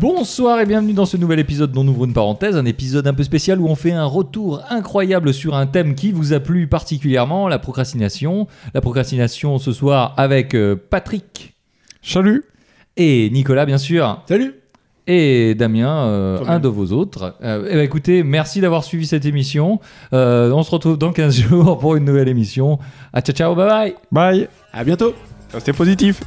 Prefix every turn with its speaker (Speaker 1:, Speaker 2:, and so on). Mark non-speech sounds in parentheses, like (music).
Speaker 1: Bonsoir et bienvenue dans ce nouvel épisode dont on ouvre une parenthèse, un épisode un peu spécial où on fait un retour incroyable sur un thème qui vous a plu particulièrement, la procrastination. La procrastination ce soir avec euh, Patrick
Speaker 2: Salut
Speaker 1: et Nicolas bien sûr.
Speaker 3: Salut
Speaker 1: Et Damien, euh, un de vos autres. Euh, eh ben, écoutez, merci d'avoir suivi cette émission. Euh, on se retrouve dans 15 (laughs) jours pour une nouvelle émission. À ciao ciao, bye bye
Speaker 2: Bye
Speaker 3: À bientôt
Speaker 2: Restez positif